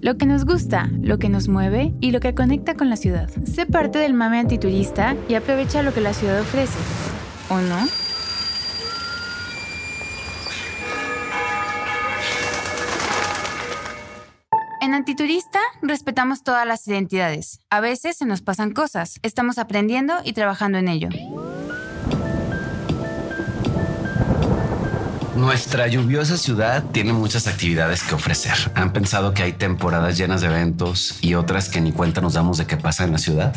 lo que nos gusta, lo que nos mueve y lo que conecta con la ciudad. Sé parte del mame antiturista y aprovecha lo que la ciudad ofrece. ¿O no? En Antiturista respetamos todas las identidades. A veces se nos pasan cosas. Estamos aprendiendo y trabajando en ello. Nuestra lluviosa ciudad tiene muchas actividades que ofrecer. ¿Han pensado que hay temporadas llenas de eventos y otras que ni cuenta nos damos de qué pasa en la ciudad?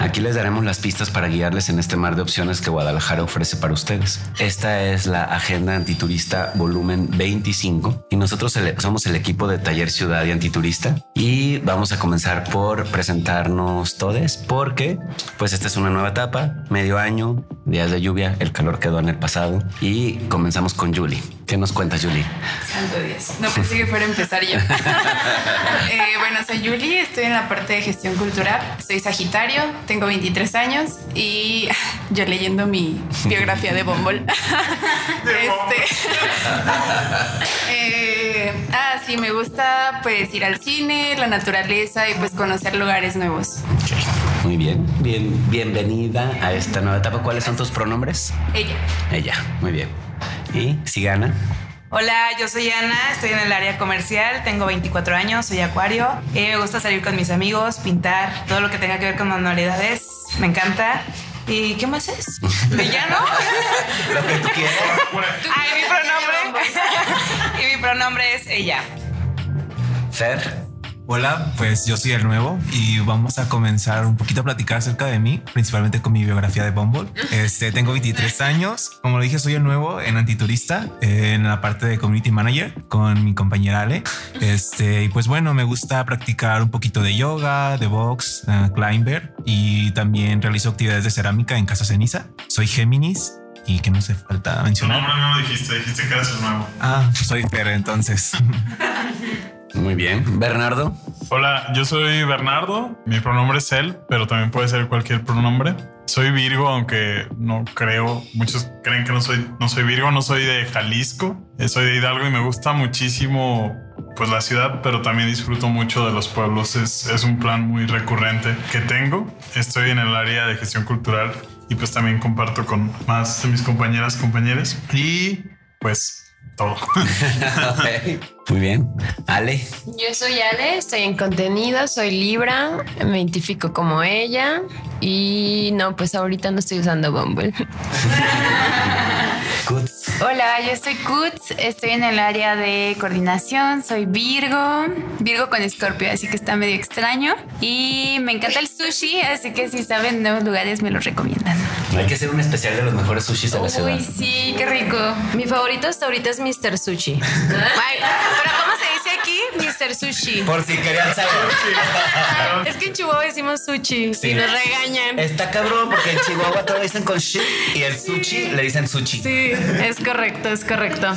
Aquí les daremos las pistas para guiarles en este mar de opciones que Guadalajara ofrece para ustedes. Esta es la Agenda Antiturista Volumen 25 y nosotros somos el equipo de Taller Ciudad y Antiturista y vamos a comenzar por presentarnos todos porque pues esta es una nueva etapa, medio año, días de lluvia, el calor quedó en el pasado y comenzamos con Julie. ¿Qué nos cuentas, Julie? Santo Dios. No pensé que fuera a empezar yo. eh, bueno, soy Julie, estoy en la parte de gestión cultural. Soy Sagitario, tengo 23 años y yo leyendo mi biografía de Bombol. este, eh, ah, sí, me gusta pues ir al cine, la naturaleza y pues conocer lugares nuevos. Muy bien, bien, bienvenida a esta nueva etapa. ¿Cuáles son tus pronombres? Ella. Ella, muy bien. ¿Y si gana? Hola, yo soy Ana, estoy en el área comercial, tengo 24 años, soy acuario. Eh, me gusta salir con mis amigos, pintar, todo lo que tenga que ver con manualidades, me encanta. ¿Y qué más es? ¿Villano? lo que tú quieras. Ah, y mi pronombre. y mi pronombre es ella. Fer. Hola, pues yo soy el nuevo y vamos a comenzar un poquito a platicar acerca de mí, principalmente con mi biografía de Bumble. Este, tengo 23 años, como lo dije, soy el nuevo en Antiturista, en la parte de Community Manager con mi compañera Ale. Este, y pues bueno, me gusta practicar un poquito de yoga, de box, uh, climber y también realizo actividades de cerámica en Casa Ceniza. Soy Géminis y que no se falta mencionar. No, no, no, dijiste, dijiste que eras el nuevo. Ah, pues soy Fer, entonces. Muy bien. Bernardo. Hola, yo soy Bernardo. Mi pronombre es él, pero también puede ser cualquier pronombre. Soy Virgo, aunque no creo. Muchos creen que no soy, no soy Virgo, no soy de Jalisco. Eh, soy de Hidalgo y me gusta muchísimo pues la ciudad, pero también disfruto mucho de los pueblos. Es, es un plan muy recurrente que tengo. Estoy en el área de gestión cultural y pues también comparto con más de mis compañeras, compañeros. Y pues todo. Muy bien. Ale. Yo soy Ale, estoy en contenido, soy Libra, me identifico como ella y no, pues ahorita no estoy usando Bumble. Hola, yo soy Kutz, estoy en el área de coordinación, soy Virgo, Virgo con Escorpio, así que está medio extraño y me encanta el sushi, así que si saben nuevos lugares me los recomiendan. Hay que hacer un especial de los mejores sushis de la ciudad. Uy, sí, qué rico. Mi favorito hasta ahorita es Mr. Sushi. Ay, pero ¿cómo Sushi. Por si querían saber. es que en Chihuahua decimos sushi Sí. y nos regañan. Está cabrón porque en Chihuahua todo dicen con shit y el sushi le dicen sushi. Sí, es correcto, es correcto.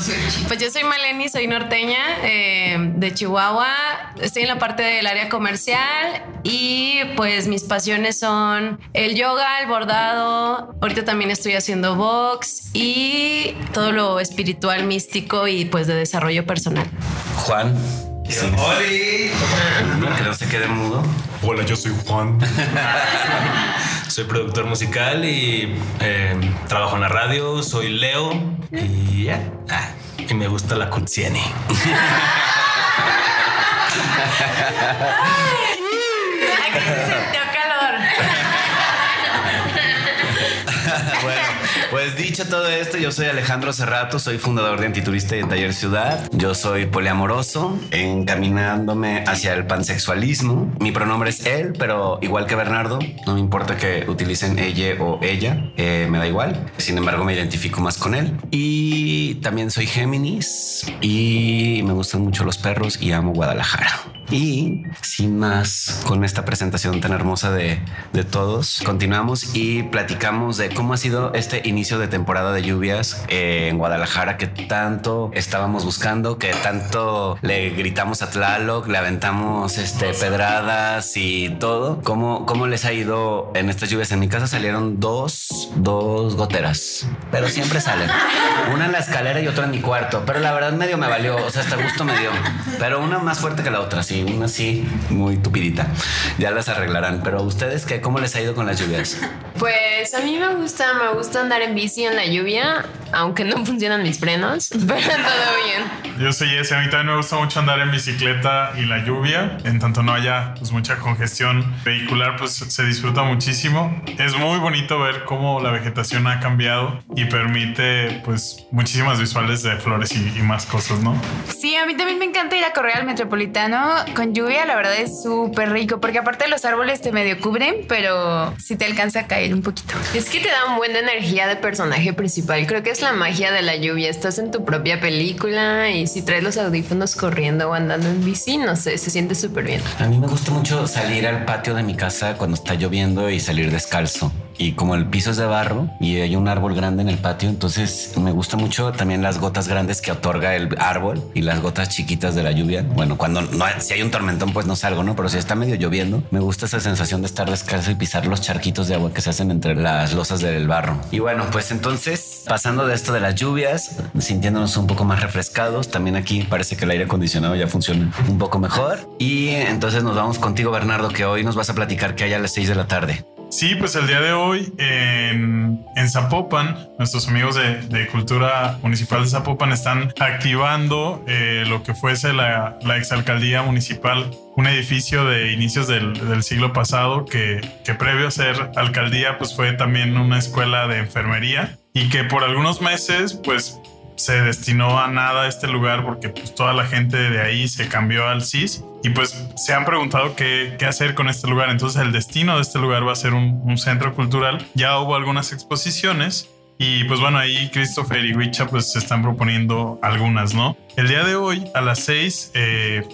Pues yo soy Maleni, soy norteña eh, de Chihuahua. Estoy en la parte del área comercial y pues mis pasiones son el yoga, el bordado. Ahorita también estoy haciendo box y todo lo espiritual, místico y pues de desarrollo personal. Juan. Sí. ¡Oli! Que no se quede mudo. Hola, yo soy Juan. soy productor musical y eh, trabajo en la radio. Soy Leo y ya. Ah, y me gusta la Kutsieni. pues dicho todo esto, yo soy Alejandro Cerrato, soy fundador de Antiturista y de Taller Ciudad. Yo soy poliamoroso, encaminándome hacia el pansexualismo. Mi pronombre es él, pero igual que Bernardo, no me importa que utilicen ella o ella, eh, me da igual. Sin embargo, me identifico más con él. Y también soy Géminis y me gustan mucho los perros y amo Guadalajara. Y sin más, con esta presentación tan hermosa de, de todos, continuamos y platicamos de cómo ha sido este inicio de temporada de lluvias eh, en Guadalajara que tanto estábamos buscando, que tanto le gritamos a Tlaloc, le aventamos este, pedradas y todo. ¿Cómo, ¿Cómo les ha ido en estas lluvias? En mi casa salieron dos, dos goteras, pero siempre salen. Una en la escalera y otra en mi cuarto, pero la verdad medio me valió, o sea, hasta gusto me dio, pero una más fuerte que la otra, sí. Sí, una sí, muy tupidita. Ya las arreglarán. Pero ustedes, qué, ¿cómo les ha ido con las lluvias? Pues a mí me gusta, me gusta andar en bici en la lluvia, aunque no funcionan mis frenos, pero todo bien. Yo soy ese. A mí también me gusta mucho andar en bicicleta y la lluvia. En tanto no haya pues, mucha congestión vehicular, pues se disfruta muchísimo. Es muy bonito ver cómo la vegetación ha cambiado y permite pues muchísimas visuales de flores y, y más cosas, ¿no? Sí, a mí también me encanta ir a correr al metropolitano con lluvia, la verdad es súper rico, porque aparte los árboles te medio cubren, pero sí te alcanza a caer un poquito. Es que te da un buen de energía de personaje principal. Creo que es la magia de la lluvia. Estás en tu propia película y si traes los audífonos corriendo o andando en bici, no sé, se siente súper bien. A mí me gusta mucho salir al patio de mi casa cuando está lloviendo y salir descalzo. Y como el piso es de barro y hay un árbol grande en el patio, entonces me gusta mucho también las gotas grandes que otorga el árbol y las gotas chiquitas de la lluvia. Bueno, cuando no si hay un tormentón, pues no salgo, ¿no? Pero si está medio lloviendo, me gusta esa sensación de estar descalzo y pisar los charquitos de agua que se hacen entre las losas del barro. Y bueno, pues entonces, pasando de esto de las lluvias, sintiéndonos un poco más refrescados, también aquí parece que el aire acondicionado ya funciona un poco mejor. Y entonces nos vamos contigo, Bernardo, que hoy nos vas a platicar que hay a las 6 de la tarde. Sí, pues el día de hoy en, en Zapopan, nuestros amigos de, de Cultura Municipal de Zapopan están activando eh, lo que fuese la, la exalcaldía municipal, un edificio de inicios del, del siglo pasado que, que previo a ser alcaldía pues fue también una escuela de enfermería y que por algunos meses pues se destinó a nada este lugar porque pues, toda la gente de ahí se cambió al CIS y pues se han preguntado qué, qué hacer con este lugar. Entonces el destino de este lugar va a ser un, centro cultural. Ya hubo algunas exposiciones y pues bueno, ahí Christopher y Wicha pues se están proponiendo algunas, ¿no? El día de hoy a las 6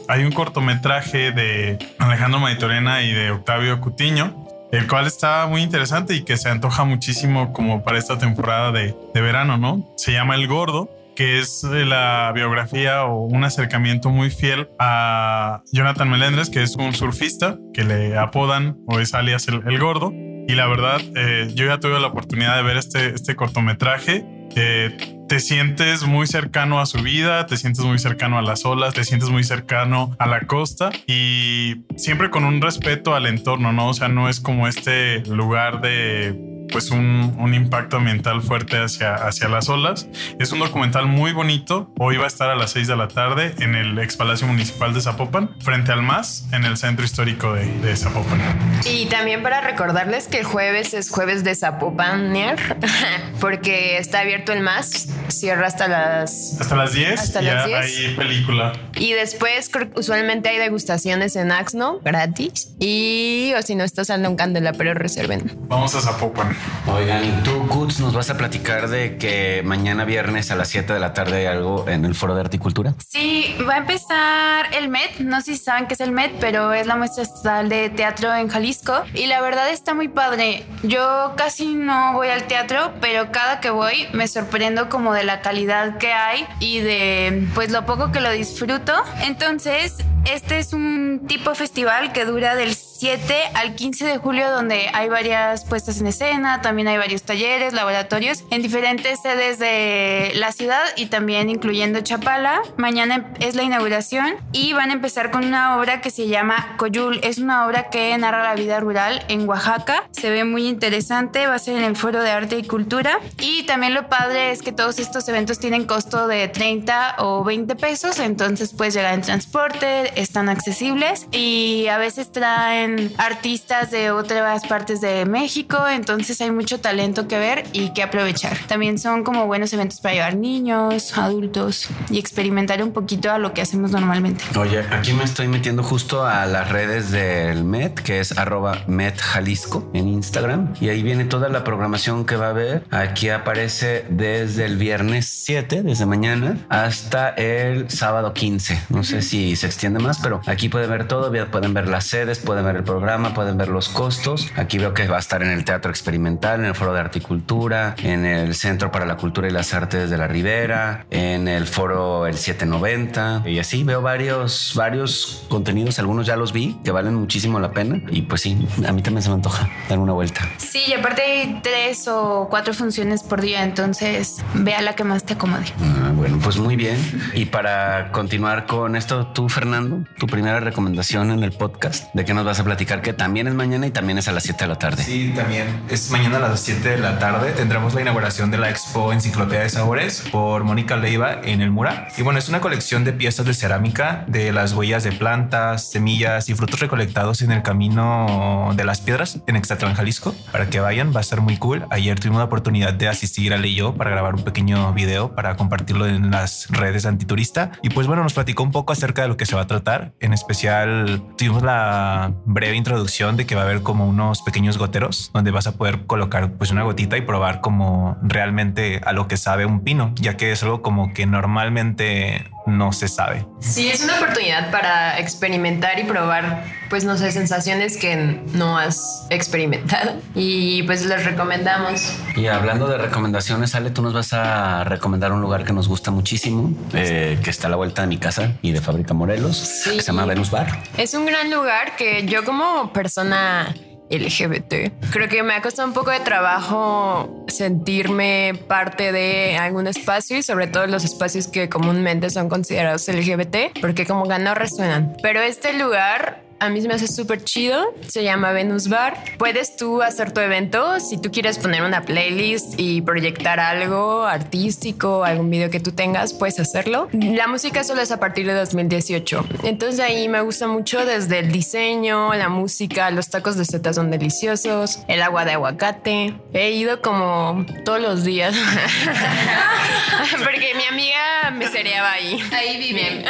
hay un cortometraje de Alejandro Maitorena y de Octavio Cutiño el cual está muy interesante y que se antoja muchísimo como para esta temporada de, verano, ¿no? Se llama El Gordo, que es la biografía o un acercamiento muy fiel a Jonathan Melendres, que es un surfista que le apodan o es alias El, el Gordo. Y la verdad, eh, yo ya tuve la oportunidad de ver este, este cortometraje. Eh, te sientes muy cercano a su vida, te sientes muy cercano a las olas, te sientes muy cercano a la costa y siempre con un respeto al entorno, ¿no? O sea, no es como este lugar de pues un, un impacto ambiental fuerte hacia, hacia las olas. Es un documental muy bonito. Hoy va a estar a las 6 de la tarde en el ex Palacio Municipal de Zapopan, frente al MAS, en el centro histórico de, de Zapopan. Y también para recordarles que el jueves es jueves de Zapopaner, porque está abierto el MAS, cierra hasta las... Hasta las 10 Hasta ya las 10. hay película. Y después creo que usualmente hay degustaciones en Axno gratis. Y o si no estás en un candela, pero reserven. Vamos a Zapopan. Oigan, tú, Kuts, nos vas a platicar de que mañana viernes a las 7 de la tarde hay algo en el Foro de Articultura. Sí, va a empezar el MET. No sé si saben qué es el MET, pero es la muestra estatal de teatro en Jalisco. Y la verdad está muy padre. Yo casi no voy al teatro, pero cada que voy me sorprendo como de la calidad que hay y de pues lo poco que lo disfruto. Entonces, este es un tipo de festival que dura del 7 al 15 de julio donde hay varias puestas en escena, también hay varios talleres, laboratorios en diferentes sedes de la ciudad y también incluyendo Chapala. Mañana es la inauguración y van a empezar con una obra que se llama Coyul. Es una obra que narra la vida rural en Oaxaca. Se ve muy interesante, va a ser en el Foro de Arte y Cultura. Y también lo padre es que todos estos eventos tienen costo de 30 o 20 pesos, entonces puedes llegar en transporte, están accesibles y a veces traen artistas de otras partes de México, entonces hay mucho talento que ver y que aprovechar. También son como buenos eventos para llevar niños, adultos y experimentar un poquito a lo que hacemos normalmente. Oye, aquí me estoy metiendo justo a las redes del MET, que es arroba MET Jalisco en Instagram. Y ahí viene toda la programación que va a haber. Aquí aparece desde el viernes 7, desde mañana, hasta el sábado 15. No sé si se extiende más, pero aquí pueden ver todo. Pueden ver las sedes, pueden ver el programa, pueden ver los costos. Aquí veo que va a estar en el Teatro Experimental, en el Foro de Articultura, en el Centro para la Cultura y las Artes de la Ribera, en el Foro el 790 y así veo varios, varios contenidos. Algunos ya los vi que valen muchísimo la pena y pues sí, a mí también se me antoja dar una vuelta. Sí, y aparte hay tres o cuatro funciones por día, entonces vea la que más te acomode. Ah, Bueno, pues muy bien. Y para continuar con esto, tú, Fernando, tu primera recomendación en el podcast, ¿de qué nos vas a platicar? Que también es mañana y también es a las 7 de la tarde. Sí, también es mañana a las 7 de la tarde. Tendremos la inauguración de la Expo Enciclopedia de Sabores por Mónica Leiva en el Mura. Y bueno, es una colección de piezas de cerámica de las huellas de plantas, semillas y frutos recolectados en el camino de las piedras en Exatlán, Jalisco. Para que vayan, va a ser muy cool. Ayer tuvimos la oportunidad de asistir a Leyo para grabar un pequeño video para compartirlo en las redes antiturista. Y pues bueno, nos platicó un poco acerca de lo que se va a tratar. En especial, tuvimos la breve introducción de que va a haber como unos pequeños goteros donde vas a poder colocar pues una gotita y probar como realmente a lo que sabe un pino, ya que es algo como que normalmente no se sabe. Sí, es una oportunidad para experimentar y probar, pues no sé, sensaciones que no has experimentado. Y pues les recomendamos. Y hablando de recomendaciones, Ale, tú nos vas a recomendar un lugar que nos gusta muchísimo, eh, que está a la vuelta de mi casa y de Fábrica Morelos, que se llama Venus Bar. Es un gran lugar que yo como persona LGBT. Creo que me ha costado un poco de trabajo sentirme parte de algún espacio y sobre todo los espacios que comúnmente son considerados LGBT, porque como que resuenan. Pero este lugar a mí se me hace súper chido. Se llama Venus Bar. Puedes tú hacer tu evento si tú quieres poner una playlist y proyectar algo artístico, algún video que tú tengas, puedes hacerlo. La música solo es a partir de 2018. Entonces ahí me gusta mucho desde el diseño, la música, los tacos de setas son deliciosos, el agua de aguacate. He ido como todos los días porque mi amiga me cereaba ahí. Ahí vive.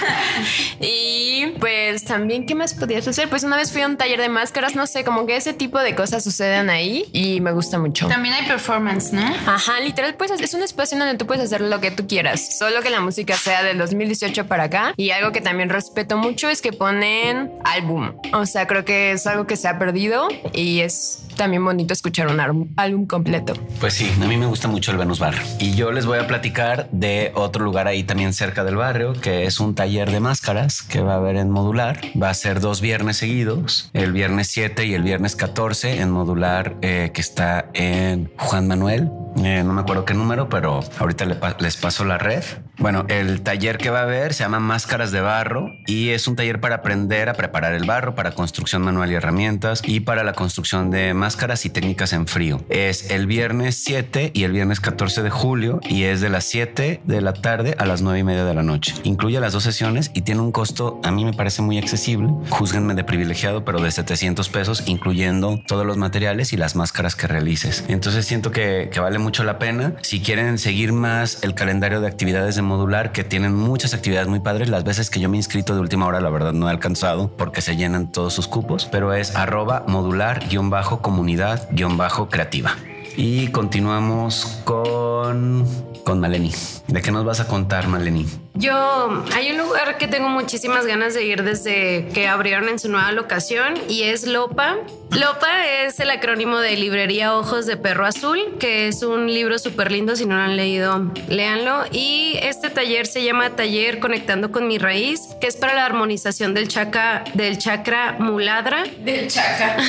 y pues también, ¿qué más podías hacer? Pues una vez fui a un taller de máscaras, no sé, como que ese tipo de cosas suceden ahí y me gusta mucho. También hay performance, ¿no? Ajá, literal, pues es un espacio donde tú puedes hacer lo que tú quieras, solo que la música sea del 2018 para acá. Y algo que también respeto mucho es que ponen álbum. O sea, creo que es algo que se ha perdido y es también bonito escuchar un álbum, completo. Pues sí, a mí me gusta mucho el Venus Bar. Y yo les voy a platicar de otro lugar ahí también cerca del barrio, que es un taller de máscaras que va a haber en modular. Va a ser dos viernes seguidos, el viernes 7 y el viernes 14 en modular eh, que está en Juan Manuel. Eh, no me acuerdo qué número, pero ahorita les paso la red. Bueno, el taller que va a haber se llama Máscaras de Barro y es un taller para aprender a preparar el barro, para construcción manual y herramientas y para la construcción de máscaras y técnicas en frío. Es el viernes 7 y el viernes 14 de julio y es de las 7 de la tarde a las 9 y media de la noche. Incluye las dos sesiones y tiene un costo, a mí me parece muy accesible. Júzguenme de privilegiado, pero de 700 pesos, incluyendo todos los materiales y las máscaras que realices. Entonces siento que, que vale mucho la pena. Si quieren seguir más el calendario de actividades de modular, que tienen muchas actividades muy padres, las veces que yo me he inscrito de última hora, la verdad no he alcanzado porque se llenan todos sus cupos, pero es arroba modular guion bajo comunidad guion bajo creativa. Y continuamos con, con Maleni. ¿De qué nos vas a contar, Maleni? Yo, hay un lugar que tengo muchísimas ganas de ir desde que abrieron en su nueva locación y es Lopa. Lopa es el acrónimo de Librería Ojos de Perro Azul, que es un libro súper lindo, si no lo han leído, léanlo. Y este taller se llama Taller Conectando con mi Raíz, que es para la armonización del chakra, del chakra muladra. Del chaca.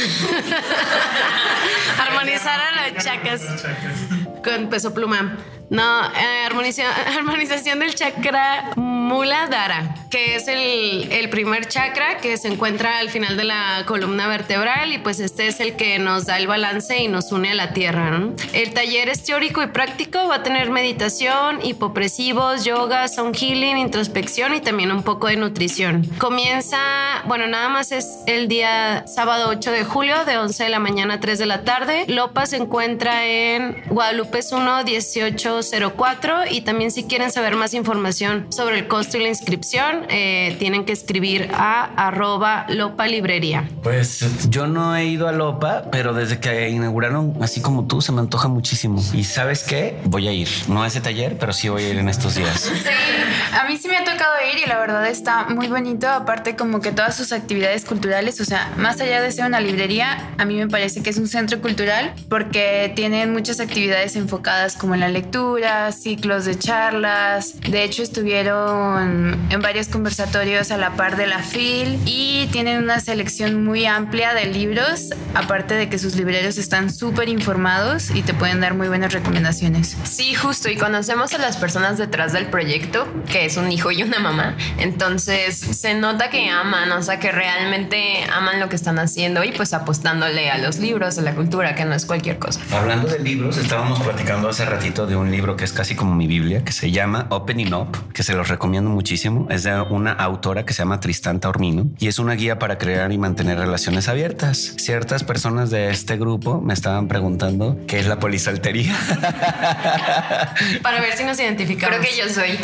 Armonizar a los chakras con peso pluma. No, eh, armoniza- armonización del chakra Muladhara, que es el, el primer chakra que se encuentra al final de la columna vertebral y pues este es el que nos da el balance y nos une a la tierra. El taller es teórico y práctico, va a tener meditación, hipopresivos, yoga, sound healing, introspección y también un poco de nutrición. Comienza, bueno, nada más es el día sábado 8 de julio de 11 de la mañana a 3 de la tarde. Lopa se encuentra en Guadalupe 1 1804 y también si quieren saber más información sobre el costo y la inscripción, eh, tienen que escribir a arroba Lopa Librería. Pues yo no he ido a Lopa, pero desde que inauguraron, así como tú, se me antoja muchísimo. Y sabes qué? Voy a ir. No a ese taller, pero sí voy a ir en estos días. Sí, a mí sí me ha tocado ir y la verdad está muy bonito. Aparte, como que todas sus actividades culturales, o sea, más allá de ser una librería, a mí me parece que es un centro cultural porque tienen muchas actividades enfocadas como en la lectura, ciclos de charlas. De hecho, estuvieron con, en varios conversatorios a la par de la FIL y tienen una selección muy amplia de libros, aparte de que sus libreros están súper informados y te pueden dar muy buenas recomendaciones. Sí, justo, y conocemos a las personas detrás del proyecto, que es un hijo y una mamá. Entonces se nota que aman, o sea, que realmente aman lo que están haciendo y pues apostándole a los libros, a la cultura, que no es cualquier cosa. Hablando de libros, estábamos platicando hace ratito de un libro que es casi como mi Biblia, que se llama Opening Up, que se los recomiendo muchísimo. Es de una autora que se llama Tristán Taormino y es una guía para crear y mantener relaciones abiertas. Ciertas personas de este grupo me estaban preguntando qué es la polisaltería. Para ver si nos identificamos. Creo que yo soy.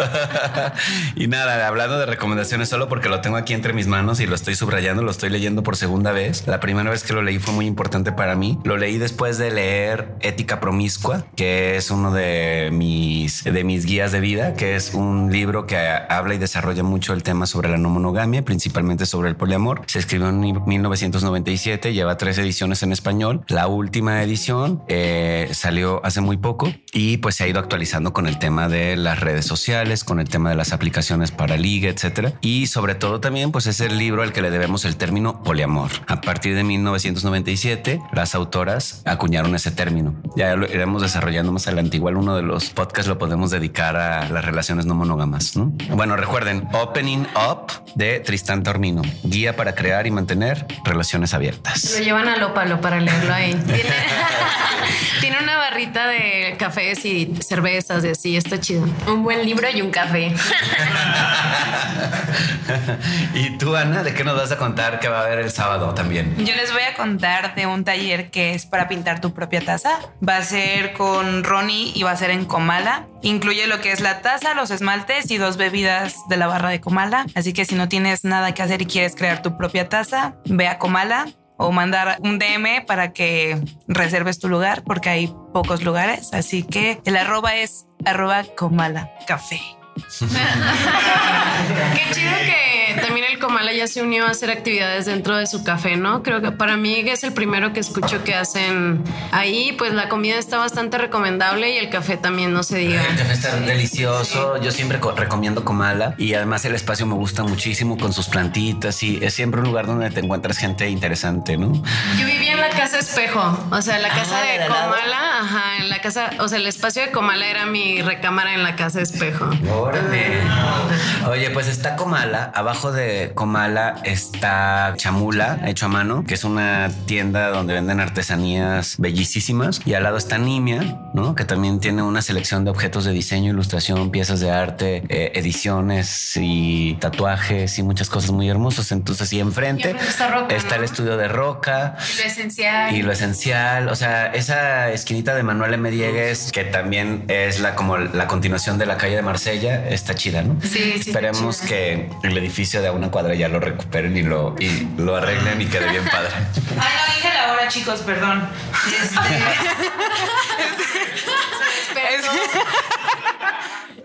y nada, hablando de recomendaciones solo porque lo tengo aquí entre mis manos y lo estoy subrayando, lo estoy leyendo por segunda vez. La primera vez que lo leí fue muy importante para mí. Lo leí después de leer Ética Promiscua, que es uno de mis, de mis guías de vida, que es un libro que habla y desarrolla mucho el tema sobre la no monogamia, principalmente sobre el poliamor. Se escribió en 1997, lleva tres ediciones en español. La última edición eh, salió hace muy poco y pues se ha ido actualizando con el tema de las redes sociales, con el tema de las aplicaciones para liga, etcétera. Y sobre todo también, pues es el libro al que le debemos el término poliamor. A partir de 1997, las autoras acuñaron ese término. Ya lo iremos desarrollando más adelante. Igual uno de los podcasts lo podemos dedicar a las relaciones no monógamas. ¿no? Bueno, recuerden Opening Up de Tristán Tornino, guía para crear y mantener relaciones abiertas. Lo llevan a Lópalo para leerlo ahí. Tiene, tiene una barrita de cafés y cervezas y así, está chido. Un buen libro y un café. y tú, Ana, ¿de qué nos vas a contar que va a haber el sábado también? Yo les voy a contar de un taller que es para pintar tu propia taza. Va a ser con Ronnie y va a ser en Comala. Incluye lo que es la taza, los esmaltes y dos bebidas de la barra de Comala. Así que si no tienes nada que hacer y quieres crear tu propia taza, ve a Comala o mandar un DM para que reserves tu lugar porque hay pocos lugares. Así que el arroba es arroba Comala Café. Qué chido que también el Comala ya se unió a hacer actividades dentro de su café, ¿no? Creo que para mí es el primero que escucho que hacen ahí. Pues la comida está bastante recomendable y el café también, no se diga. El café está delicioso. Yo siempre recomiendo Comala y además el espacio me gusta muchísimo con sus plantitas y es siempre un lugar donde te encuentras gente interesante, ¿no? Yo vivía en la casa espejo, o sea, la casa de, Comala, ajá, en la casa, o sea, el espacio de Comala era mi recámara en la casa espejo. Oye, pues está Comala. Abajo de Comala está Chamula, hecho a mano, que es una tienda donde venden artesanías bellísimas. Y al lado está Nimia, ¿no? Que también tiene una selección de objetos de diseño, ilustración, piezas de arte, eh, ediciones y tatuajes y muchas cosas muy hermosas. Entonces, y enfrente, está, el estudio de Roca. Y lo esencial. Y lo esencial. O sea, esa esquinita de Manuel M. Diegues, que también es la como la continuación de la calle de Marsella, está chida, ¿no? Sí, sí. Esperemos que el edificio de a una cuadra ya lo recuperen y lo, y lo arreglen y quede bien padre. Ay, no, dije la hora, chicos, perdón.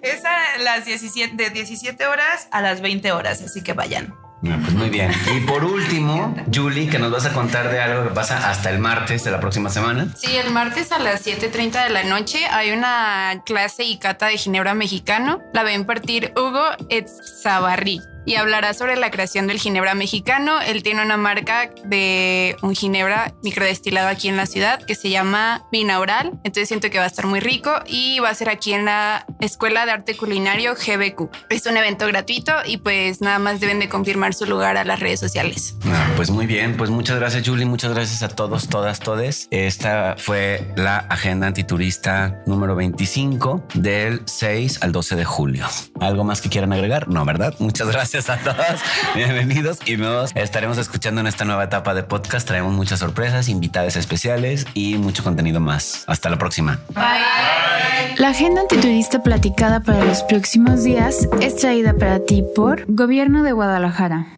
Es a las 17, de 17 horas a las 20 horas, así que vayan. Pues muy bien. Y por último, Julie, que nos vas a contar de algo que pasa hasta el martes de la próxima semana. Sí, el martes a las 7.30 de la noche hay una clase y cata de ginebra mexicano. La va a impartir Hugo Etzabarri y hablará sobre la creación del ginebra mexicano. Él tiene una marca de un ginebra microdestilado aquí en la ciudad que se llama Binaural. Entonces siento que va a estar muy rico y va a ser aquí en la Escuela de Arte Culinario GBQ. Es un evento gratuito y pues nada más deben de confirmar su lugar a las redes sociales. Ah, pues muy bien, pues muchas gracias Julie, muchas gracias a todos, todas, todes. Esta fue la agenda antiturista número 25 del 6 al 12 de julio. ¿Algo más que quieran agregar? No, ¿verdad? Muchas gracias a todos. Bienvenidos y nos estaremos escuchando en esta nueva etapa de podcast. Traemos muchas sorpresas, invitadas especiales y mucho contenido más. Hasta la próxima. Bye. La agenda antiturista platicada para los próximos días es traída para ti por Gobierno de Guadalajara.